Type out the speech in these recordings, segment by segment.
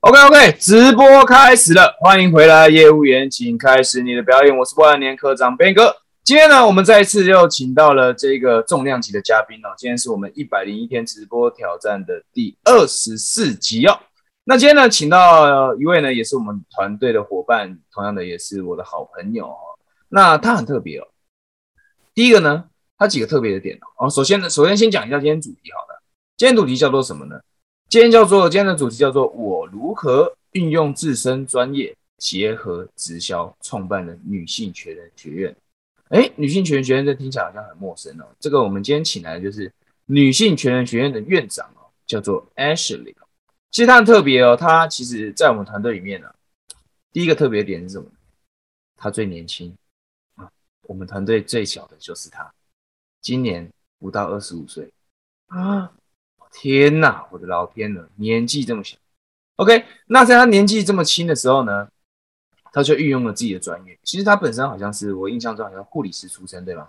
OK OK，直播开始了，欢迎回来，业务员，请开始你的表演。我是万年科长 Ben 哥。今天呢，我们再一次又请到了这个重量级的嘉宾哦。今天是我们一百零一天直播挑战的第二十四集哦。那今天呢，请到一位呢，也是我们团队的伙伴，同样的也是我的好朋友哦。那他很特别哦。第一个呢，他几个特别的点哦。首先呢，首先先讲一下今天主题好了。今天主题叫做什么呢？今天叫做今天的主题叫做我如何运用自身专业结合直销创办的女性全人学院。哎，女性全人学院这听起来好像很陌生哦。这个我们今天请来的就是女性全人学院的院长哦，叫做 Ashley。其实她很特别哦，她其实在我们团队里面呢，第一个特别点是什么？她最年轻啊，我们团队最小的就是她，今年不到二十五岁啊。天呐，我的老天呐，年纪这么小，OK，那在他年纪这么轻的时候呢，他就运用了自己的专业。其实他本身好像是我印象中好像护理师出身，对吗？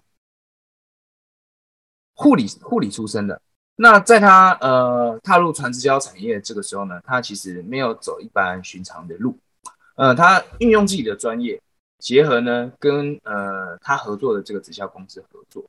护理护理出身的。那在他呃踏入传直销产业这个时候呢，他其实没有走一般寻常的路，呃，他运用自己的专业，结合呢跟呃他合作的这个直销公司合作，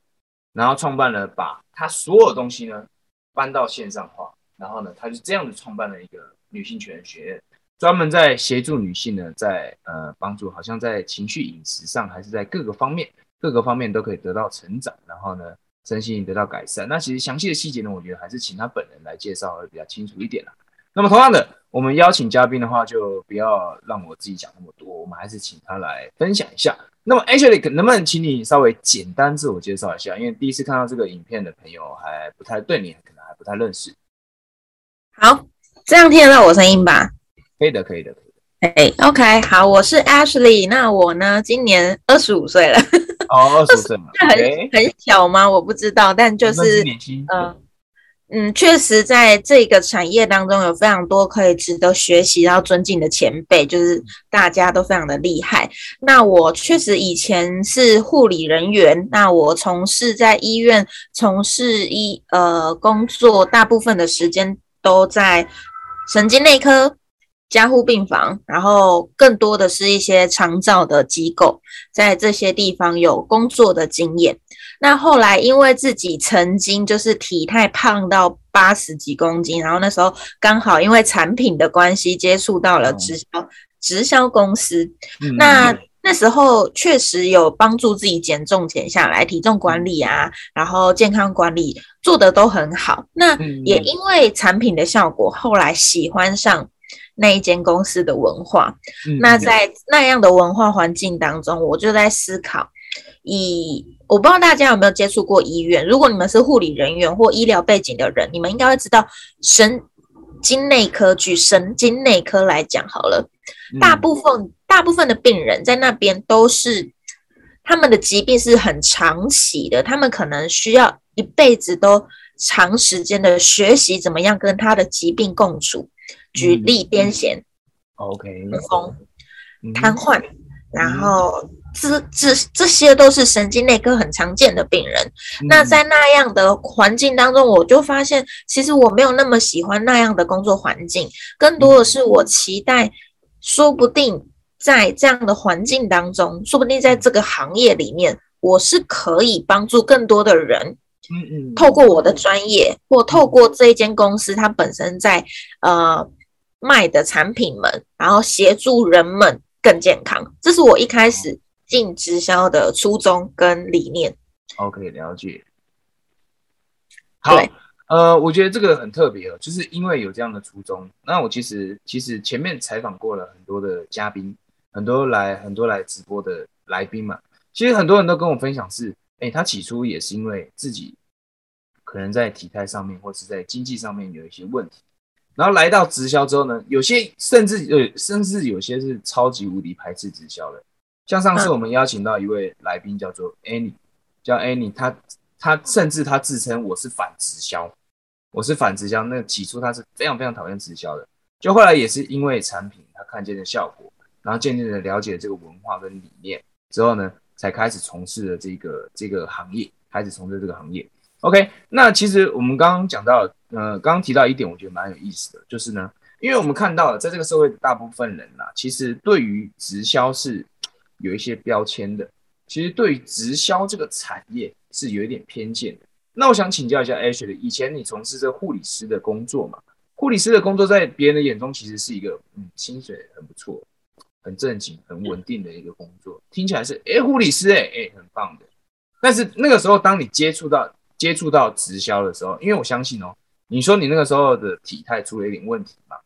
然后创办了把他所有东西呢。搬到线上化，然后呢，他就这样子创办了一个女性全学院，专门在协助女性呢，在呃帮助，好像在情绪饮食上，还是在各个方面，各个方面都可以得到成长，然后呢，身心得到改善。那其实详细的细节呢，我觉得还是请他本人来介绍会比较清楚一点啦。那么同样的，我们邀请嘉宾的话，就不要让我自己讲那么多，我们还是请他来分享一下。那么，Ashley，能不能请你稍微简单自我介绍一下？因为第一次看到这个影片的朋友还不太对你。不太认识，好，这样听得到我声音吧？可以的，可以的，可以的。哎，OK，好，我是 Ashley，那我呢，今年二十五岁了。哦，二十五岁嘛，很很小吗？我不知道，但就是年轻，嗯。嗯，确实，在这个产业当中，有非常多可以值得学习、然后尊敬的前辈，就是大家都非常的厉害。那我确实以前是护理人员，那我从事在医院从事医呃工作，大部分的时间都在神经内科。加护病房，然后更多的是一些长照的机构，在这些地方有工作的经验。那后来因为自己曾经就是体态胖到八十几公斤，然后那时候刚好因为产品的关系接触到了直销直销公司，那那时候确实有帮助自己减重减下来，体重管理啊，然后健康管理做的都很好。那也因为产品的效果，后来喜欢上。那一间公司的文化，那在那样的文化环境当中，我就在思考，以我不知道大家有没有接触过医院，如果你们是护理人员或医疗背景的人，你们应该会知道，神经内科举神经内科来讲好了，大部分大部分的病人在那边都是他们的疾病是很长期的，他们可能需要一辈子都长时间的学习怎么样跟他的疾病共处。举例，癫痫，OK，风，瘫痪，然后这这这些都是神经内科很常见的病人。那在那样的环境当中，我就发现，其实我没有那么喜欢那样的工作环境，更多的是我期待，说不定在这样的环境当中，说不定在这个行业里面，我是可以帮助更多的人。嗯嗯，透过我的专业，或透过这一间公司，它本身在呃。卖的产品们，然后协助人们更健康，这是我一开始进直销的初衷跟理念。OK，了解。好，呃，我觉得这个很特别哦，就是因为有这样的初衷。那我其实其实前面采访过了很多的嘉宾，很多来很多来直播的来宾嘛，其实很多人都跟我分享是，哎，他起初也是因为自己可能在体态上面或是在经济上面有一些问题。然后来到直销之后呢，有些甚至呃，甚至有些是超级无敌排斥直销的。像上次我们邀请到一位来宾叫做 Annie，叫 Annie，他他甚至他自称我是反直销，我是反直销。那起初他是非常非常讨厌直销的，就后来也是因为产品他看见的效果，然后渐渐的了解这个文化跟理念之后呢，才开始从事了这个这个行业，开始从事这个行业。OK，那其实我们刚刚讲到，呃，刚刚提到一点，我觉得蛮有意思的，就是呢，因为我们看到了，在这个社会，大部分人呐，其实对于直销是有一些标签的，其实对于直销这个产业是有一点偏见的。那我想请教一下 Ashley，以前你从事这护理师的工作嘛？护理师的工作在别人的眼中其实是一个嗯，薪水很不错、很正经、很稳定的一个工作，听起来是哎，护理师哎哎，很棒的。但是那个时候，当你接触到接触到直销的时候，因为我相信哦，你说你那个时候的体态出了一点问题嘛，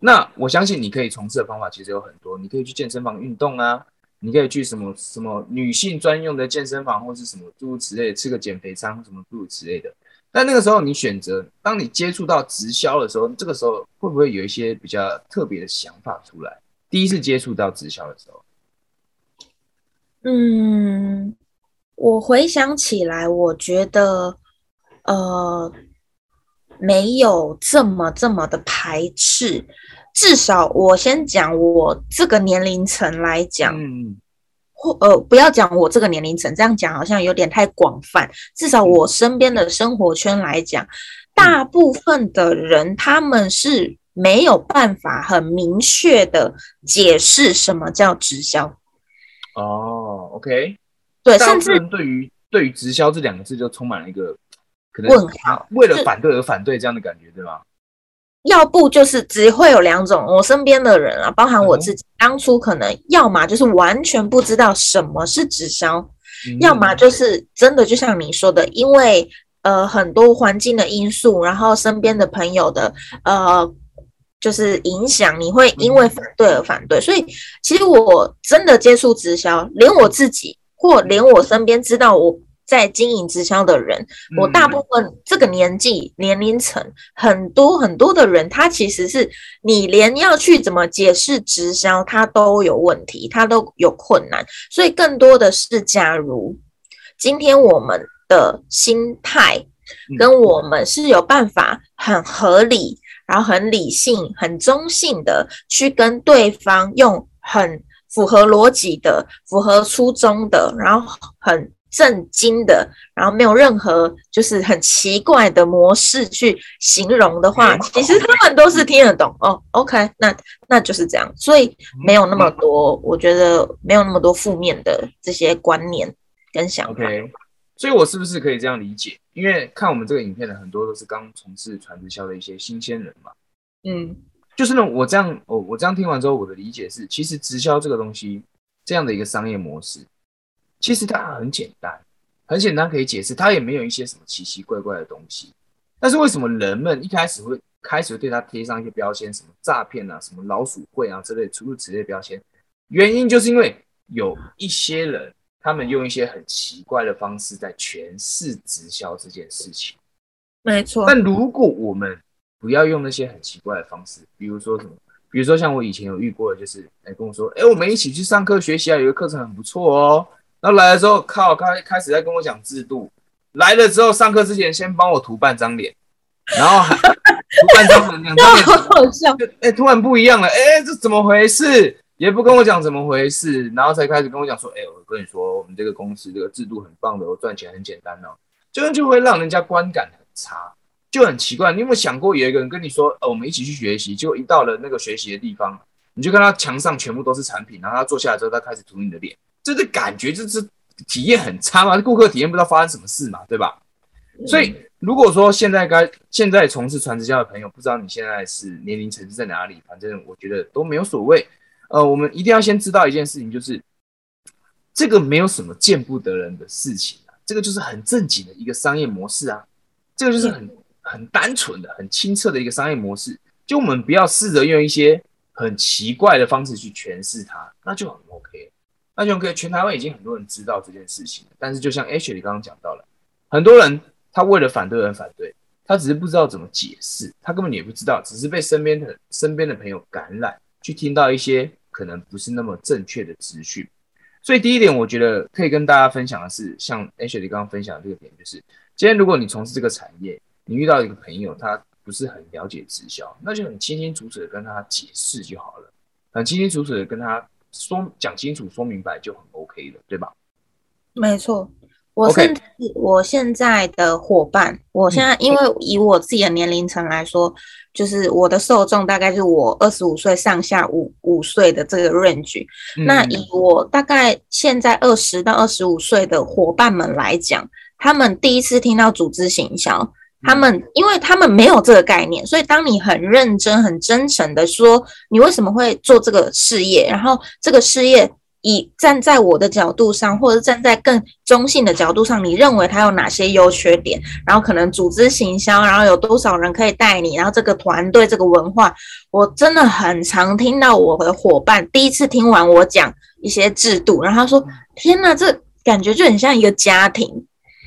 那我相信你可以从事的方法其实有很多，你可以去健身房运动啊。你可以去什么什么女性专用的健身房，或是什么诸如此类，吃个减肥餐，什么诸如此类的。但那个时候你选择，当你接触到直销的时候，这个时候会不会有一些比较特别的想法出来？第一次接触到直销的时候，嗯，我回想起来，我觉得呃，没有这么这么的排斥。至少我先讲我这个年龄层来讲，嗯或呃不要讲我这个年龄层，这样讲好像有点太广泛。至少我身边的生活圈来讲，大部分的人他们是没有办法很明确的解释什么叫直销。哦，OK，对，甚至对于对于直销这两个字就充满了一个可能问号，为了反对而反对这样的感觉，对吗？要不就是只会有两种，我身边的人啊，包含我自己，当初可能要么就是完全不知道什么是直销，要么就是真的就像你说的，因为呃很多环境的因素，然后身边的朋友的呃就是影响，你会因为反对而反对。所以其实我真的接触直销，连我自己或连我身边知道我。在经营直销的人，我大部分这个年纪年龄层很多很多的人，他其实是你连要去怎么解释直销，他都有问题，他都有困难。所以更多的是，假如今天我们的心态跟我们是有办法很合理，然后很理性、很中性的去跟对方用很符合逻辑的、符合初衷的，然后很。震惊的，然后没有任何就是很奇怪的模式去形容的话，其实他们都是听得懂哦。OK，那那就是这样，所以没有那么多，我觉得没有那么多负面的这些观念跟想法。OK，所以我是不是可以这样理解？因为看我们这个影片的很多都是刚从事传直销的一些新鲜人嘛。嗯，就是呢，我这样，哦，我这样听完之后，我的理解是，其实直销这个东西，这样的一个商业模式。其实它很简单，很简单可以解释，它也没有一些什么奇奇怪怪的东西。但是为什么人们一开始会开始对它贴上一些标签，什么诈骗啊、什么老鼠会啊之类诸如此类标签？原因就是因为有一些人，他们用一些很奇怪的方式在诠释直销这件事情。没错。但如果我们不要用那些很奇怪的方式，比如说什么，比如说像我以前有遇过的，就是来跟我说，哎，我们一起去上课学习啊，有个课程很不错哦。然后来了之后，靠，开开始在跟我讲制度。来了之后，上课之前先帮我涂半张脸，然后还 涂半张脸，两张脸，好笑。哎，突然不一样了，哎，这怎么回事？也不跟我讲怎么回事，然后才开始跟我讲说，哎，我跟你说，我们这个公司这个制度很棒的，我赚钱很简单哦。这样就会让人家观感很差，就很奇怪。你有没有想过，有一个人跟你说，呃，我们一起去学习，结果一到了那个学习的地方，你就看他墙上全部都是产品，然后他坐下来之后，他开始涂你的脸。这个感觉就是体验很差嘛，顾客体验不知道发生什么事嘛，对吧？所以如果说现在该现在从事传直销的朋友，不知道你现在是年龄层次在哪里，反正我觉得都没有所谓。呃，我们一定要先知道一件事情，就是这个没有什么见不得人的事情啊，这个就是很正经的一个商业模式啊，这个就是很很单纯的、很清澈的一个商业模式。就我们不要试着用一些很奇怪的方式去诠释它，那就很 OK。那就可以，全台湾已经很多人知道这件事情了。但是，就像 H 你刚刚讲到了，很多人他为了反对而反对，他只是不知道怎么解释，他根本也不知道，只是被身边的身边的朋友感染，去听到一些可能不是那么正确的资讯。所以，第一点，我觉得可以跟大家分享的是，像 H 你刚刚分享的这个点，就是今天如果你从事这个产业，你遇到一个朋友，他不是很了解直销，那就很清清楚楚的跟他解释就好了，很清清楚楚的跟他。说讲清楚、说明白就很 OK 了，对吧？没错，我甚至我现在的伙伴，我现在因为以我自己的年龄层来说，就是我的受众大概是我二十五岁上下五五岁的这个 range。那以我大概现在二十到二十五岁的伙伴们来讲，他们第一次听到组织行销，他们因为他们没有这个概念，所以当你很认真、很真诚的说你为什么会做这个事业，然后这个事业。以站在我的角度上，或者站在更中性的角度上，你认为它有哪些优缺点？然后可能组织行销，然后有多少人可以带你？然后这个团队、这个文化，我真的很常听到我的伙伴第一次听完我讲一些制度，然后他说：“天哪，这感觉就很像一个家庭。”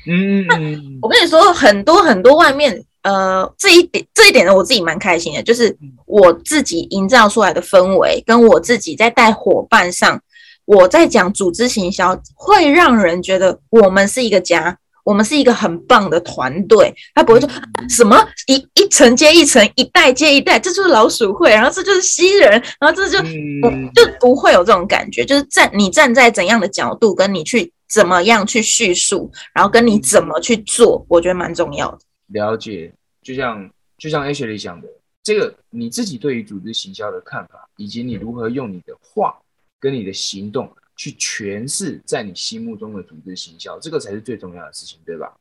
嗯，那我跟你说，很多很多外面，呃，这一点这一点呢，我自己蛮开心的，就是我自己营造出来的氛围，跟我自己在带伙伴上。我在讲组织行销，会让人觉得我们是一个家，我们是一个很棒的团队。他不会说什么一一层接一层，一代接一代，这就是老鼠会，然后这就是西人，然后这就就不会有这种感觉。就是站你站在怎样的角度，跟你去怎么样去叙述，然后跟你怎么去做，我觉得蛮重要的。了解，就像就像 H 里讲的，这个你自己对于组织行销的看法，以及你如何用你的话。跟你的行动去诠释在你心目中的组织行销，这个才是最重要的事情，对吧？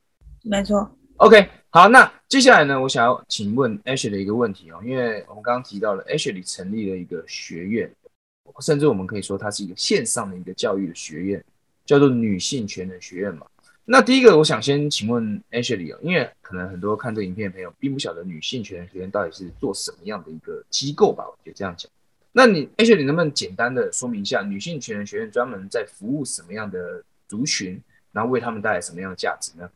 没错。OK，好，那接下来呢，我想要请问 Ashley 的一个问题哦，因为我们刚刚提到了 Ashley 成立了一个学院，甚至我们可以说它是一个线上的一个教育的学院，叫做女性全能学院嘛。那第一个，我想先请问 Ashley 哦，因为可能很多看这影片的朋友并不晓得女性全能学院到底是做什么样的一个机构吧？我觉得这样讲。那你 H 你能不能简单的说明一下，女性全人学院专门在服务什么样的族群，然后为他们带来什么样的价值呢？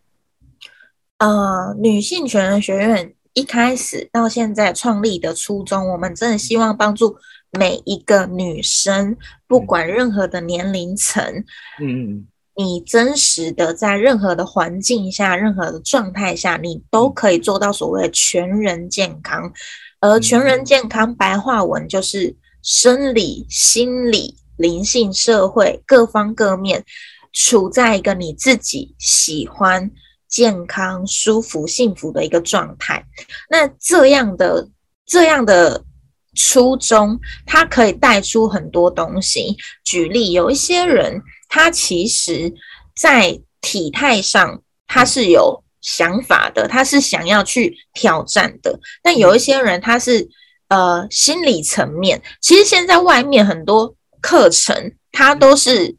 呃，女性全人学院一开始到现在创立的初衷，我们真的希望帮助每一个女生，不管任何的年龄层，嗯，你真实的在任何的环境下、任何的状态下，你都可以做到所谓的全人健康。而全人健康白话文就是。生理、心理、灵性、社会各方各面，处在一个你自己喜欢、健康、舒服、幸福的一个状态。那这样的、这样的初衷，它可以带出很多东西。举例，有一些人，他其实在体态上，他是有想法的，他是想要去挑战的。但有一些人，他是。呃，心理层面，其实现在外面很多课程，它都是，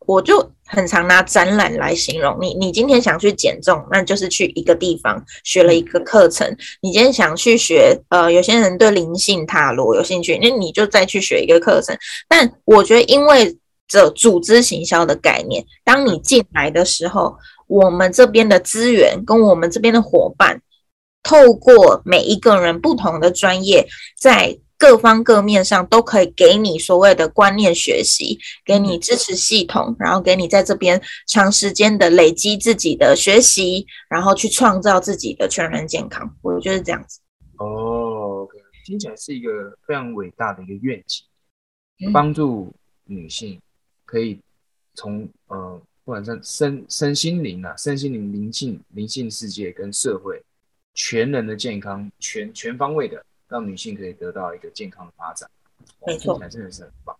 我就很常拿展览来形容。你你今天想去减重，那就是去一个地方学了一个课程。你今天想去学，呃，有些人对灵性塔罗有兴趣，那你就再去学一个课程。但我觉得，因为这组织行销的概念，当你进来的时候，我们这边的资源跟我们这边的伙伴。透过每一个人不同的专业，在各方各面上都可以给你所谓的观念学习，给你支持系统，然后给你在这边长时间的累积自己的学习，然后去创造自己的全人健康。我觉得这样子。哦，听起来是一个非常伟大的一个愿景，帮助女性可以从呃，不管是身身心灵啊，身心灵灵性灵性世界跟社会。全人的健康，全全方位的让女性可以得到一个健康的发展，没错，真的是很棒。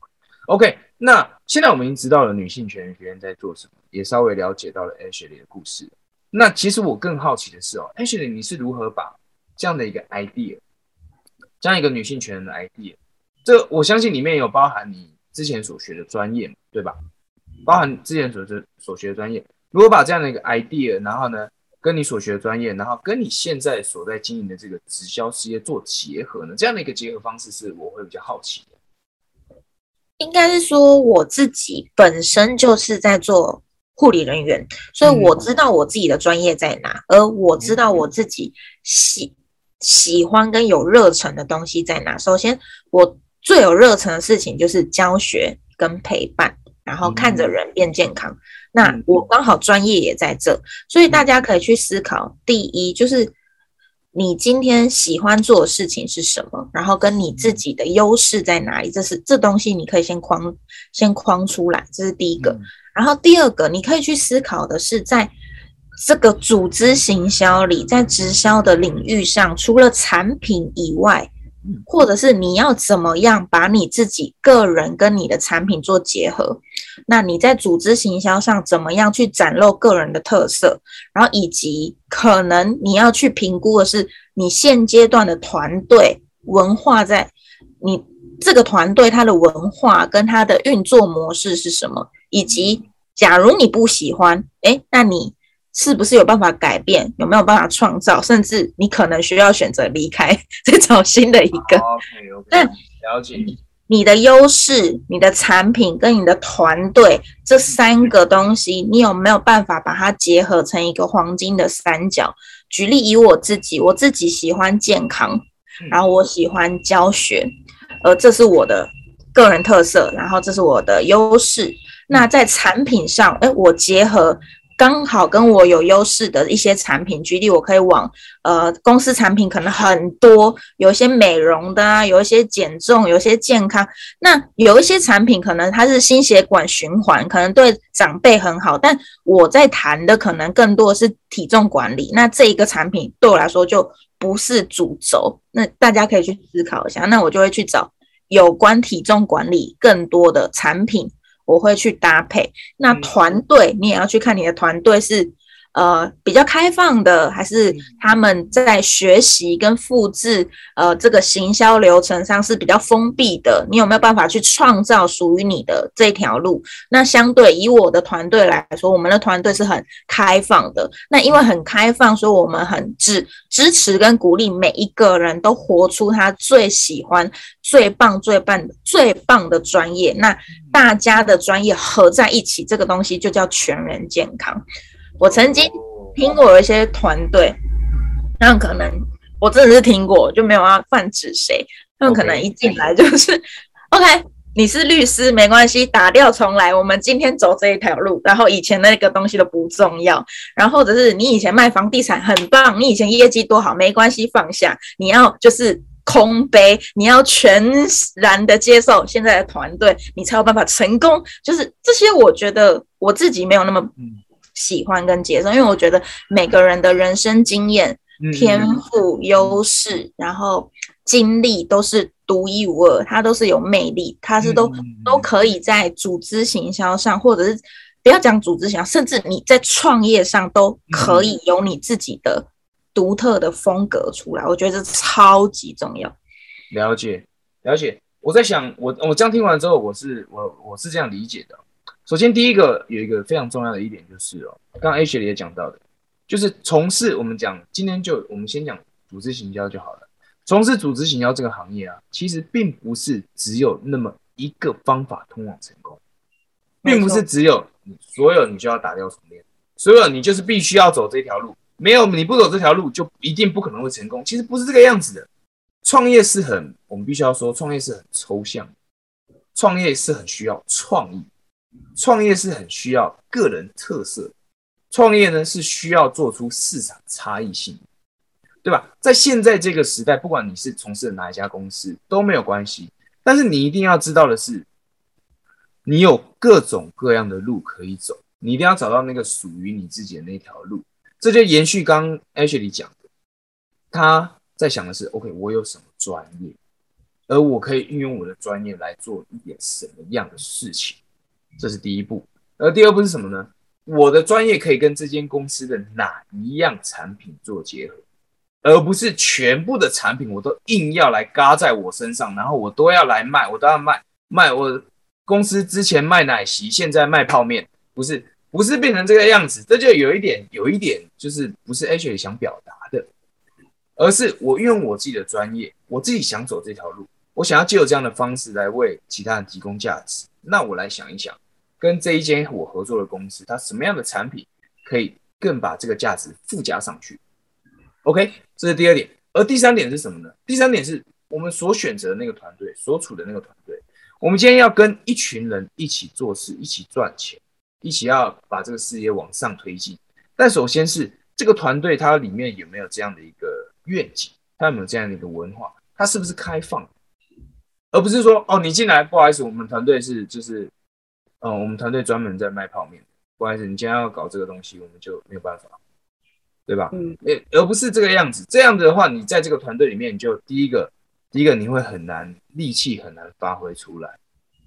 OK，那现在我们已经知道了女性全人学院在做什么，也稍微了解到了 Ashley 的故事。那其实我更好奇的是哦，Ashley 你是如何把这样的一个 idea，这样一个女性全人的 idea，这我相信里面有包含你之前所学的专业，对吧？包含之前所学所学的专业，如果把这样的一个 idea，然后呢？跟你所学的专业，然后跟你现在所在经营的这个直销事业做结合呢？这样的一个结合方式是我会比较好奇的。应该是说我自己本身就是在做护理人员，所以我知道我自己的专业在哪，而我知道我自己喜喜欢跟有热忱的东西在哪。首先，我最有热忱的事情就是教学跟陪伴。然后看着人变健康，那我刚好专业也在这，所以大家可以去思考。第一就是你今天喜欢做的事情是什么，然后跟你自己的优势在哪里，这是这东西你可以先框先框出来，这是第一个。然后第二个，你可以去思考的是，在这个组织行销里，在直销的领域上，除了产品以外，或者是你要怎么样把你自己个人跟你的产品做结合？那你在组织行销上怎么样去展露个人的特色？然后以及可能你要去评估的是你现阶段的团队文化，在你这个团队它的文化跟它的运作模式是什么？以及假如你不喜欢，哎，那你。是不是有办法改变？有没有办法创造？甚至你可能需要选择离开，再找新的一个。但了解你的优势、你的产品跟你的团队这三个东西，你有没有办法把它结合成一个黄金的三角？举例以我自己，我自己喜欢健康，然后我喜欢教学，呃，这是我的个人特色，然后这是我的优势。那在产品上，哎，我结合。刚好跟我有优势的一些产品，举例我可以往呃公司产品可能很多，有一些美容的啊，有一些减重，有一些健康。那有一些产品可能它是心血管循环，可能对长辈很好，但我在谈的可能更多是体重管理。那这一个产品对我来说就不是主轴。那大家可以去思考一下，那我就会去找有关体重管理更多的产品。我会去搭配，那团队你也要去看你的团队是呃比较开放的，还是他们在学习跟复制呃这个行销流程上是比较封闭的。你有没有办法去创造属于你的这条路？那相对以我的团队来说，我们的团队是很开放的。那因为很开放，所以我们很支支持跟鼓励每一个人都活出他最喜欢。最棒、最棒、最棒的专业，那大家的专业合在一起，这个东西就叫全人健康。我曾经听过有一些团队，他们可能我真的是听过，就没有要泛指谁。他们可能一进来就是，OK，你是律师没关系，打掉重来，我们今天走这一条路，然后以前那个东西都不重要，然后或者是你以前卖房地产很棒，你以前业绩多好，没关系，放下，你要就是。空杯，你要全然的接受现在的团队，你才有办法成功。就是这些，我觉得我自己没有那么喜欢跟接受，因为我觉得每个人的人生经验、天赋、优势，然后经历都是独一无二，它都是有魅力，它是都都可以在组织行销上，或者是不要讲组织行销，甚至你在创业上都可以有你自己的。独特的风格出来，我觉得这超级重要。了解，了解。我在想，我我这样听完之后，我是我我是这样理解的。首先，第一个有一个非常重要的一点就是哦，刚刚 H 里也讲到的，就是从事我们讲今天就我们先讲组织行销就好了。从事组织行销这个行业啊，其实并不是只有那么一个方法通往成功，并不是只有你所有你就要打掉重练，所有你就是必须要走这条路。没有，你不走这条路就一定不可能会成功。其实不是这个样子的。创业是很，我们必须要说，创业是很抽象，创业是很需要创意，创业是很需要个人特色，创业呢是需要做出市场差异性，对吧？在现在这个时代，不管你是从事哪一家公司都没有关系，但是你一定要知道的是，你有各种各样的路可以走，你一定要找到那个属于你自己的那条路。这就延续刚 Ashley 讲的，他在想的是，OK，我有什么专业，而我可以运用我的专业来做一点什么样的事情，这是第一步。而第二步是什么呢？我的专业可以跟这间公司的哪一样产品做结合，而不是全部的产品我都硬要来嘎在我身上，然后我都要来卖，我都要卖卖我公司之前卖奶昔，现在卖泡面，不是。不是变成这个样子，这就有一点，有一点就是不是 H 想表达的，而是我用我自己的专业，我自己想走这条路，我想要借由这样的方式来为其他人提供价值。那我来想一想，跟这一间我合作的公司，它什么样的产品可以更把这个价值附加上去？OK，这是第二点。而第三点是什么呢？第三点是我们所选择的那个团队，所处的那个团队，我们今天要跟一群人一起做事，一起赚钱。一起要把这个事业往上推进，但首先是这个团队它里面有没有这样的一个愿景，他有没有这样的一个文化，它是不是开放，而不是说哦，你进来，不好意思，我们团队是就是，嗯，我们团队专门在卖泡面，不好意思，你今天要搞这个东西，我们就没有办法，对吧？嗯，而而不是这个样子，这样子的话，你在这个团队里面，你就第一个，第一个你会很难力气很难发挥出来，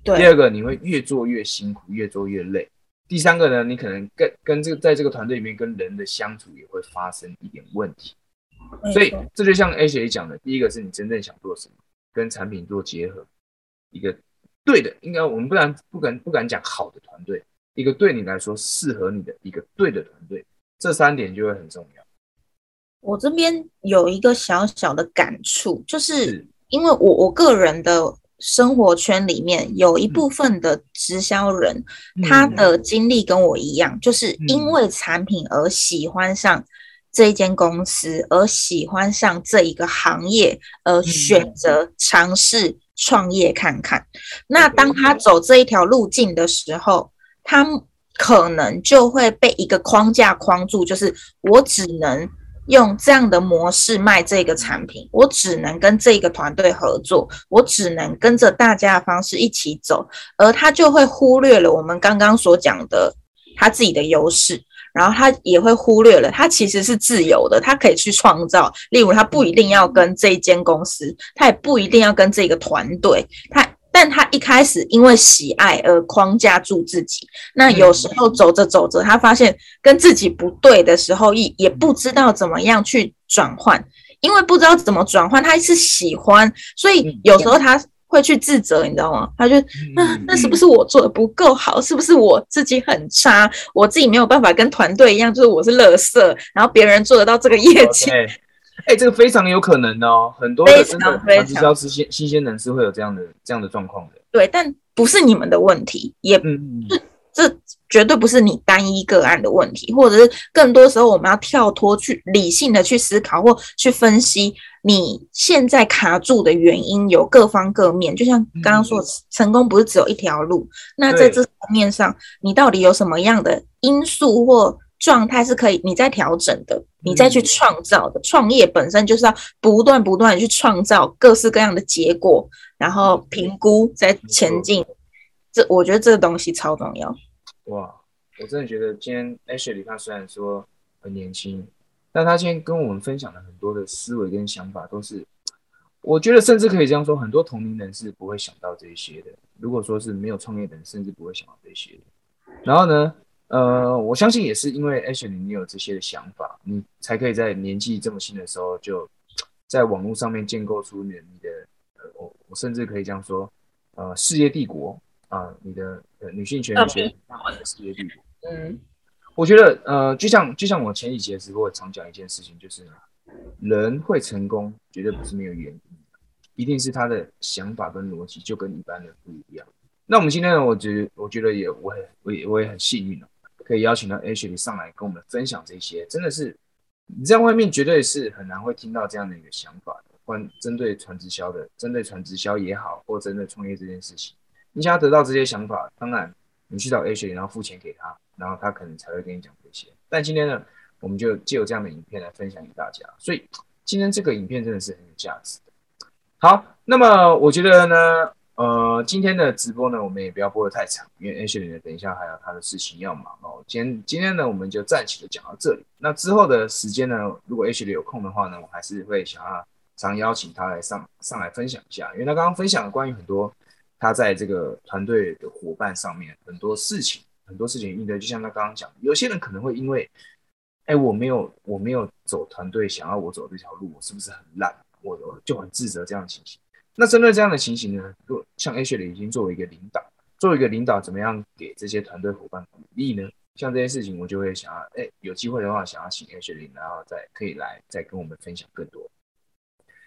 对，第二个你会越做越辛苦，越做越累。第三个呢，你可能跟跟这个在这个团队里面跟人的相处也会发生一点问题，所以这就像 A 讲的，第一个是你真正想做什么，跟产品做结合，一个对的，应该我们不然不敢不敢讲好的团队，一个对你来说适合你的一个对的团队，这三点就会很重要。我这边有一个小小的感触，就是因为我我个人的。生活圈里面有一部分的直销人，他的经历跟我一样，就是因为产品而喜欢上这一间公司，而喜欢上这一个行业，而选择尝试创业看看。那当他走这一条路径的时候，他可能就会被一个框架框住，就是我只能。用这样的模式卖这个产品，我只能跟这个团队合作，我只能跟着大家的方式一起走，而他就会忽略了我们刚刚所讲的他自己的优势，然后他也会忽略了他其实是自由的，他可以去创造，例如他不一定要跟这间公司，他也不一定要跟这个团队，他。但他一开始因为喜爱而框架住自己，那有时候走着走着，他发现跟自己不对的时候，也也不知道怎么样去转换，因为不知道怎么转换，他是喜欢，所以有时候他会去自责，你知道吗？他就那那是不是我做的不够好？是不是我自己很差？我自己没有办法跟团队一样，就是我是垃圾，然后别人做得到这个业绩。哎，这个非常有可能哦，很多的真的传直销新鲜新鲜人是会有这样的这样的状况的。对，但不是你们的问题，也这绝对不是你单一个案的问题，或者是更多时候我们要跳脱去理性的去思考或去分析你现在卡住的原因，有各方各面。就像刚刚说，成功不是只有一条路，那在这层面上，你到底有什么样的因素或？状态是可以你在调整的，你再去创造的。创业本身就是要不断不断的去创造各式各样的结果，然后评估再前进。这我觉得这个东西超重要。哇，我真的觉得今天 Ashley 他虽然说很年轻，但他今天跟我们分享了很多的思维跟想法，都是我觉得甚至可以这样说，很多同龄人是不会想到这些的。如果说是没有创业的人，甚至不会想到这些的。然后呢？呃，我相信也是因为 Ashley 你有这些的想法，你才可以在年纪这么轻的时候，就在网络上面建构出你的，呃，我我甚至可以这样说，呃，事业帝国啊，你的呃女性权益学的事业帝国。嗯，我觉得呃，就像就像我前几节直播常讲一件事情，就是人会成功，绝对不是没有原因，一定是他的想法跟逻辑就跟一般人不一样。那我们今天呢，我觉得我觉得也我很我也我也很幸运哦。可以邀请到 Ashley 上来跟我们分享这些，真的是你在外面绝对是很难会听到这样的一个想法的。关针对传直销的，针对传直销也好，或针对创业这件事情，你想要得到这些想法，当然你去找 Ashley，然后付钱给他，然后他可能才会跟你讲这些。但今天呢，我们就借由这样的影片来分享给大家，所以今天这个影片真的是很有价值的。好，那么我觉得呢。呃，今天的直播呢，我们也不要播的太长，因为 Ashley 呢，等一下还有他的事情要忙哦。今天今天呢，我们就暂且的讲到这里。那之后的时间呢，如果 H 里有空的话呢，我还是会想要常邀请他来上上来分享一下，因为他刚刚分享了关于很多他在这个团队的伙伴上面很多事情，很多事情应对，就像他刚刚讲，有些人可能会因为，哎，我没有我没有走团队想要我走这条路，我是不是很烂？我就很自责这样的情形。那针对这样的情形呢，如像 H 的已经作为一个领导，作为一个领导，怎么样给这些团队伙伴鼓励呢？像这些事情，我就会想要，哎，有机会的话，想要请 H 零，然后再可以来再跟我们分享更多。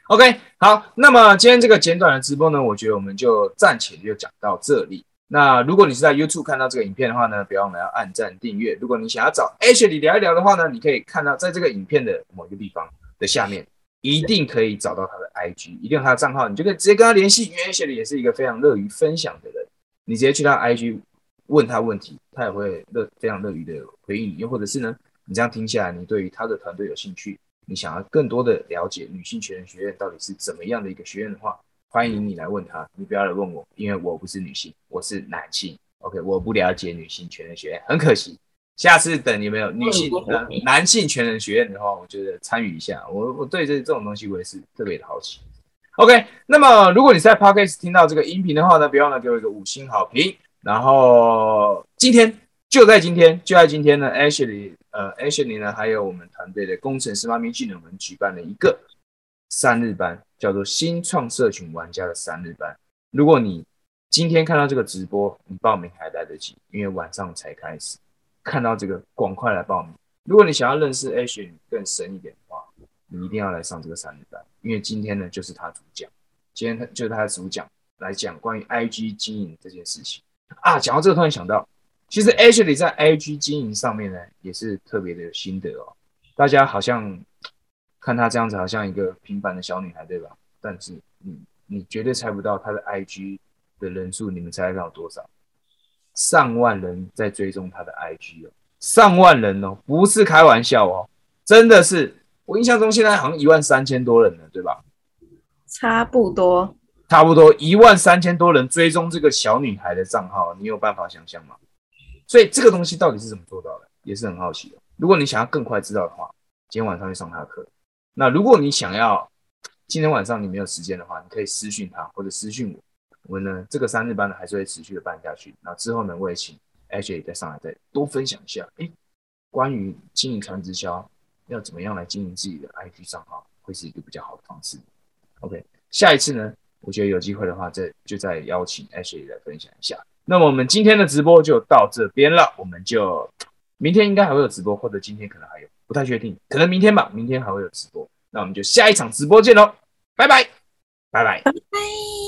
OK，好，那么今天这个简短的直播呢，我觉得我们就暂且就讲到这里。那如果你是在 YouTube 看到这个影片的话呢，不要忘了要按赞订阅。如果你想要找 H 里聊一聊的话呢，你可以看到在这个影片的某一个地方的下面。一定可以找到他的 IG，一定有他的账号，你就可以直接跟他联系。因为 Ashley 也是一个非常乐于分享的人，你直接去他 IG 问他问题，他也会乐非常乐于的回应你。又或者是呢，你这样听下来，你对于他的团队有兴趣，你想要更多的了解女性全人学院到底是怎么样的一个学院的话，欢迎你来问他，你不要来问我，因为我不是女性，我是男性。OK，我不了解女性全人学院，很可惜。下次等你们有女性、呃男性全能学院的话，我觉得参与一下。我我对这这种东西我也是特别的好奇。OK，那么如果你在 Podcast 听到这个音频的话呢，别忘了给我一个五星好评。然后今天就在今天，就在今天呢，Ashley 呃 Ashley 呢，还有我们团队的工程师妈咪技能，我们举办了一个三日班，叫做新创社群玩家的三日班。如果你今天看到这个直播，你报名还来得及，因为晚上才开始。看到这个，赶快来报名。如果你想要认识 Ashley 更深一点的话，你一定要来上这个三日班，因为今天呢就是他主讲，今天他就是他的主讲来讲关于 IG 经营这件事情啊。讲到这个，突然想到，其实 Ashley 在 IG 经营上面呢也是特别的有心得哦。大家好像看她这样子，好像一个平凡的小女孩，对吧？但是你你绝对猜不到她的 IG 的人数，你们猜得到多少？上万人在追踪她的 IG 哦，上万人哦，不是开玩笑哦，真的是。我印象中现在好像一万三千多人了，对吧？差不多，差不多一万三千多人追踪这个小女孩的账号，你有办法想象吗？所以这个东西到底是怎么做到的，也是很好奇的。如果你想要更快知道的话，今天晚上去上他的课。那如果你想要今天晚上你没有时间的话，你可以私讯他或者私讯我。我们呢，这个三日班呢还是会持续的办下去。那之后呢，我也请 Ashley 再上来再多分享一下，哎，关于经营传直销。要怎么样来经营自己的 IG 账号，会是一个比较好的方式。OK，下一次呢，我觉得有机会的话，再就再邀请 Ashley 来分享一下。那么我们今天的直播就到这边了，我们就明天应该还会有直播，或者今天可能还有，不太确定，可能明天吧，明天还会有直播。那我们就下一场直播见喽，拜拜，拜拜，拜拜。